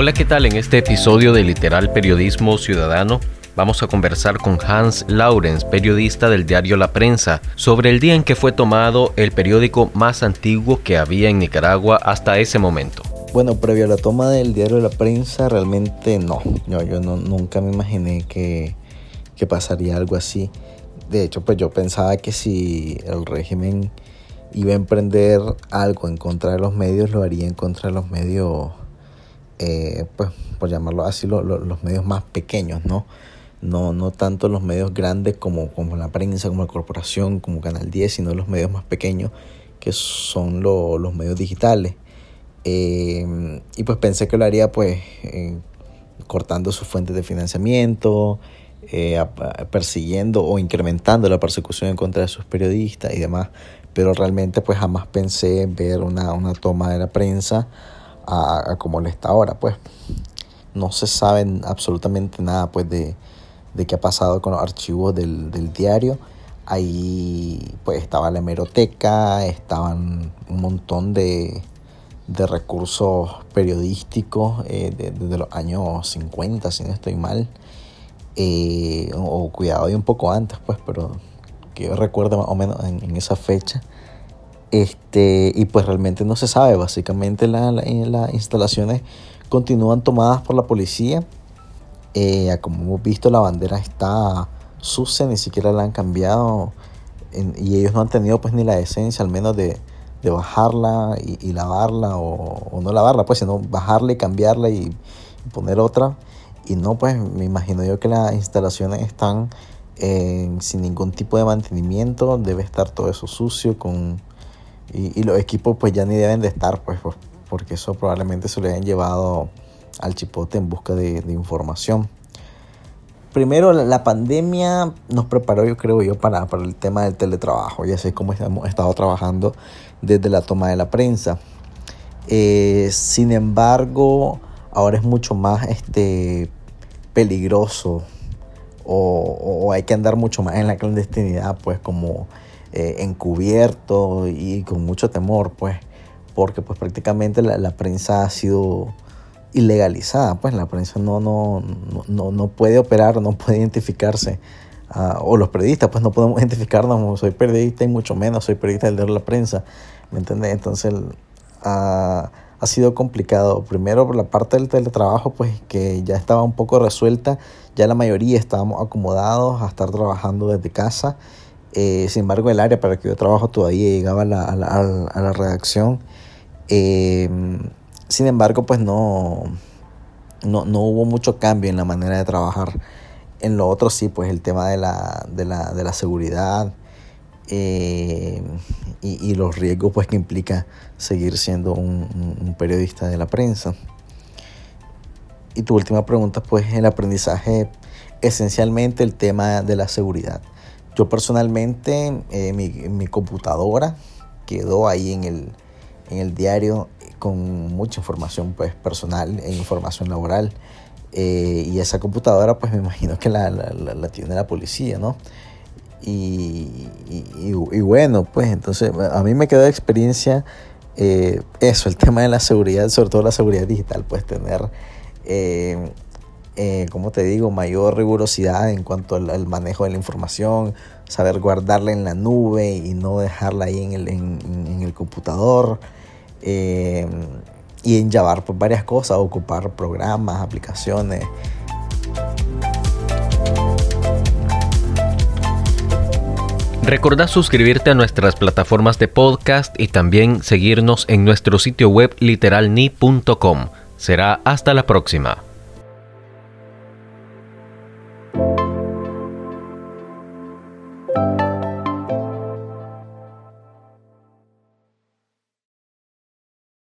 Hola, ¿qué tal? En este episodio de Literal Periodismo Ciudadano vamos a conversar con Hans Laurens, periodista del diario La Prensa, sobre el día en que fue tomado el periódico más antiguo que había en Nicaragua hasta ese momento. Bueno, previo a la toma del diario La Prensa, realmente no. yo nunca me imaginé que, que pasaría algo así. De hecho, pues yo pensaba que si el régimen iba a emprender algo en contra de los medios, lo haría en contra de los medios, eh, pues por llamarlo así, los medios más pequeños, ¿no? No, no tanto los medios grandes como, como la prensa, como la corporación, como Canal 10, sino los medios más pequeños, que son los medios digitales. Eh, y pues pensé que lo haría pues eh, cortando sus fuentes de financiamiento, persiguiendo o incrementando la persecución en contra de sus periodistas y demás pero realmente pues jamás pensé ver una, toma de la prensa a, como le está ahora, pues no se sabe absolutamente nada pues de, qué ha pasado con los archivos del, diario. Ahí pues estaba la hemeroteca, estaban un montón de, recursos periodísticos eh, desde los años 50, si no estoy mal. Eh, o cuidado y un poco antes, pues, pero que yo recuerdo más o menos en, esa fecha. Este, y pues realmente no se sabe, básicamente la, las instalaciones continúan tomadas por la policía. Eh, como hemos visto, la bandera está sucia, ni siquiera la han cambiado. y ellos no han tenido pues ni la esencia, al menos de, de bajarla y, lavarla, o, no lavarla, pues, sino bajarla y cambiarla y, y poner otra. Y no, pues me imagino yo que las instalaciones están sin ningún tipo de mantenimiento, debe estar todo eso sucio con y, los equipos pues ya ni deben de estar pues, pues porque eso probablemente se lo hayan llevado al chipote en busca de, información. Primero, la, pandemia nos preparó, yo creo yo, para, para el tema del teletrabajo. Ya sé cómo hemos estado trabajando desde la toma de la prensa. Eh, sin embargo, ahora es mucho más este, peligroso o, hay que andar mucho más en la clandestinidad, pues como eh, encubierto y con mucho temor, pues, porque pues prácticamente la, prensa ha sido ilegalizada, pues la prensa no, no, no, no puede operar, no puede identificarse, ah, o los periodistas, pues no podemos identificarnos, soy periodista y mucho menos soy periodista del de la prensa, ¿me entiendes? Entonces, uh, ha sido complicado. Primero por la parte del teletrabajo, pues que ya estaba un poco resuelta, ya la mayoría estábamos acomodados a estar trabajando desde casa. Eh, sin embargo, el área para que yo trabajo todavía llegaba a la, redacción. Em, sin embargo, pues no, no, no, hubo mucho cambio en la manera de trabajar. En lo otro sí, pues el tema de la, de la, de la seguridad, eh, y, los riesgos pues que implica seguir siendo un, periodista de la prensa. Y tu última pregunta pues el aprendizaje, esencialmente el tema de la seguridad. Yo personalmente, eh, mi, computadora quedó ahí en el, en el diario con mucha información pues personal e información laboral. Eh, y esa computadora pues me imagino que la, tiene la policía, ¿no? Y, y, bueno, pues entonces a mí me quedó de experiencia eh, eso, el tema de la seguridad, sobre todo la seguridad digital, pues tener, eh, eh, como te digo, mayor rigurosidad en cuanto al, manejo de la información, saber guardarla en la nube y no dejarla ahí en el, en, el computador. y en llevar pues, varias cosas, ocupar programas, aplicaciones. Recordá suscribirte a nuestras plataformas de podcast y también seguirnos en nuestro sitio web literalni.com. Será hasta la próxima.